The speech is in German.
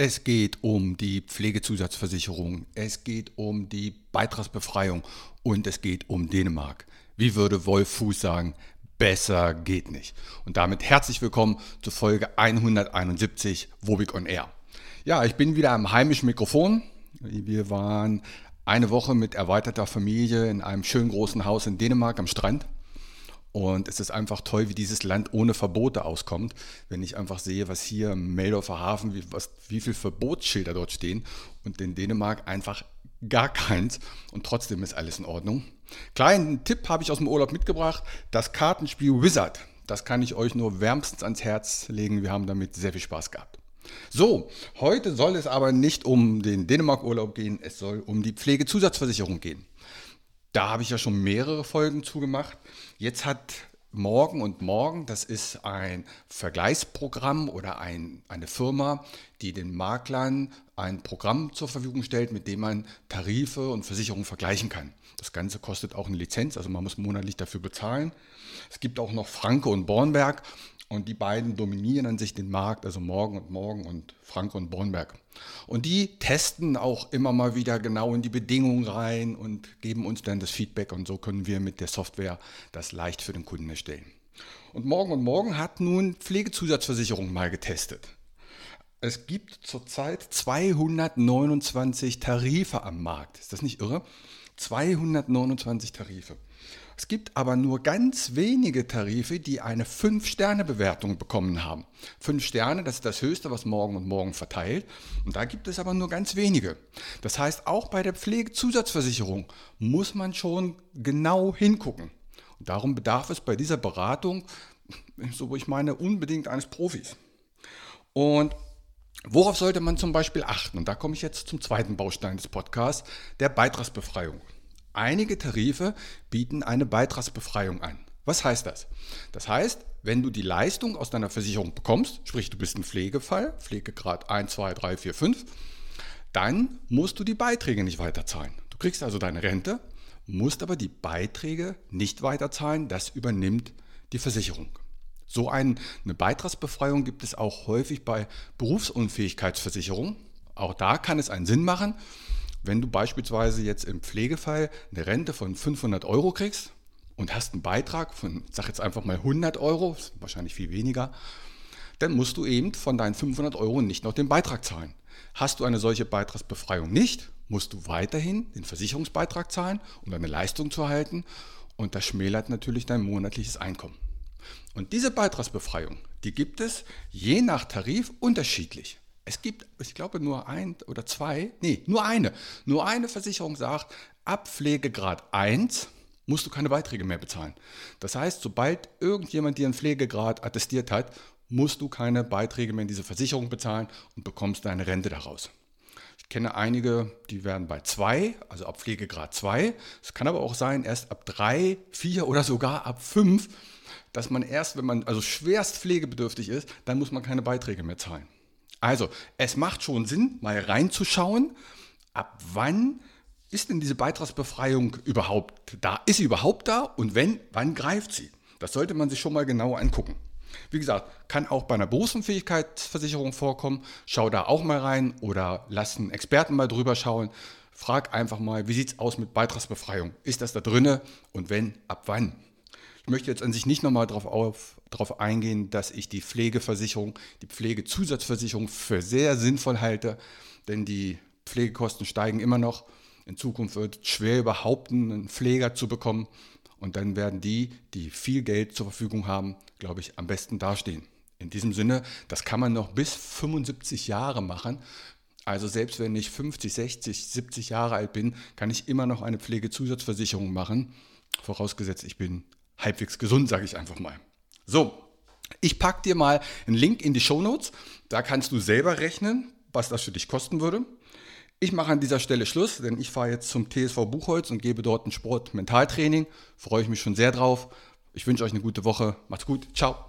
Es geht um die Pflegezusatzversicherung, es geht um die Beitragsbefreiung und es geht um Dänemark. Wie würde Wolf Fuß sagen, besser geht nicht. Und damit herzlich willkommen zur Folge 171 Wobig on Air. Ja, ich bin wieder am heimischen Mikrofon. Wir waren eine Woche mit erweiterter Familie in einem schönen großen Haus in Dänemark am Strand. Und es ist einfach toll, wie dieses Land ohne Verbote auskommt. Wenn ich einfach sehe, was hier im Meldorfer Hafen, wie, was, wie viele Verbotsschilder dort stehen und in Dänemark einfach gar keins und trotzdem ist alles in Ordnung. Kleinen Tipp habe ich aus dem Urlaub mitgebracht, das Kartenspiel Wizard. Das kann ich euch nur wärmstens ans Herz legen. Wir haben damit sehr viel Spaß gehabt. So, heute soll es aber nicht um den Dänemark-Urlaub gehen, es soll um die Pflegezusatzversicherung gehen. Da habe ich ja schon mehrere Folgen zugemacht. Jetzt hat Morgen und Morgen, das ist ein Vergleichsprogramm oder ein, eine Firma, die den Maklern ein Programm zur Verfügung stellt, mit dem man Tarife und Versicherungen vergleichen kann. Das Ganze kostet auch eine Lizenz, also man muss monatlich dafür bezahlen. Es gibt auch noch Franke und Bornberg und die beiden dominieren an sich den Markt, also Morgen und Morgen und Frank und Bornberg. Und die testen auch immer mal wieder genau in die Bedingungen rein und geben uns dann das Feedback und so können wir mit der Software das leicht für den Kunden erstellen. Und Morgen und Morgen hat nun Pflegezusatzversicherung mal getestet. Es gibt zurzeit 229 Tarife am Markt. Ist das nicht irre? 229 Tarife. Es gibt aber nur ganz wenige Tarife, die eine 5-Sterne-Bewertung bekommen haben. 5 Sterne, das ist das Höchste, was morgen und morgen verteilt. Und da gibt es aber nur ganz wenige. Das heißt, auch bei der Pflegezusatzversicherung muss man schon genau hingucken. Und darum bedarf es bei dieser Beratung, so wo ich meine, unbedingt eines Profis. Und Worauf sollte man zum Beispiel achten? Und da komme ich jetzt zum zweiten Baustein des Podcasts, der Beitragsbefreiung. Einige Tarife bieten eine Beitragsbefreiung an. Was heißt das? Das heißt, wenn du die Leistung aus deiner Versicherung bekommst, sprich du bist ein Pflegefall, Pflegegrad 1, 2, 3, 4, 5, dann musst du die Beiträge nicht weiterzahlen. Du kriegst also deine Rente, musst aber die Beiträge nicht weiterzahlen, das übernimmt die Versicherung. So eine Beitragsbefreiung gibt es auch häufig bei Berufsunfähigkeitsversicherungen. Auch da kann es einen Sinn machen, wenn du beispielsweise jetzt im Pflegefall eine Rente von 500 Euro kriegst und hast einen Beitrag von, sag jetzt einfach mal 100 Euro, wahrscheinlich viel weniger, dann musst du eben von deinen 500 Euro nicht noch den Beitrag zahlen. Hast du eine solche Beitragsbefreiung nicht, musst du weiterhin den Versicherungsbeitrag zahlen, um deine Leistung zu erhalten und das schmälert natürlich dein monatliches Einkommen. Und diese Beitragsbefreiung, die gibt es je nach Tarif unterschiedlich. Es gibt, ich glaube, nur ein oder zwei, nee, nur eine. Nur eine Versicherung sagt, ab Pflegegrad 1 musst du keine Beiträge mehr bezahlen. Das heißt, sobald irgendjemand dir einen Pflegegrad attestiert hat, musst du keine Beiträge mehr in diese Versicherung bezahlen und bekommst deine Rente daraus. Ich kenne einige, die werden bei 2, also ab Pflegegrad 2. Es kann aber auch sein, erst ab 3, 4 oder sogar ab 5, dass man erst, wenn man also schwerst pflegebedürftig ist, dann muss man keine Beiträge mehr zahlen. Also, es macht schon Sinn, mal reinzuschauen, ab wann ist denn diese Beitragsbefreiung überhaupt da? Ist sie überhaupt da? Und wenn, wann greift sie? Das sollte man sich schon mal genauer angucken. Wie gesagt, kann auch bei einer Berufsunfähigkeitsversicherung vorkommen. Schau da auch mal rein oder lass einen Experten mal drüber schauen. Frag einfach mal, wie sieht es aus mit Beitragsbefreiung? Ist das da drinne? Und wenn, ab wann? Möchte jetzt an sich nicht nochmal darauf darauf eingehen, dass ich die Pflegeversicherung, die Pflegezusatzversicherung für sehr sinnvoll halte, denn die Pflegekosten steigen immer noch. In Zukunft wird es schwer überhaupt einen Pfleger zu bekommen und dann werden die, die viel Geld zur Verfügung haben, glaube ich, am besten dastehen. In diesem Sinne, das kann man noch bis 75 Jahre machen. Also selbst wenn ich 50, 60, 70 Jahre alt bin, kann ich immer noch eine Pflegezusatzversicherung machen. Vorausgesetzt, ich bin halbwegs gesund, sage ich einfach mal. So, ich packe dir mal einen Link in die Show Notes. Da kannst du selber rechnen, was das für dich kosten würde. Ich mache an dieser Stelle Schluss, denn ich fahre jetzt zum TSV Buchholz und gebe dort ein Sport-Mentaltraining. Freue ich mich schon sehr drauf. Ich wünsche euch eine gute Woche. Macht's gut. Ciao.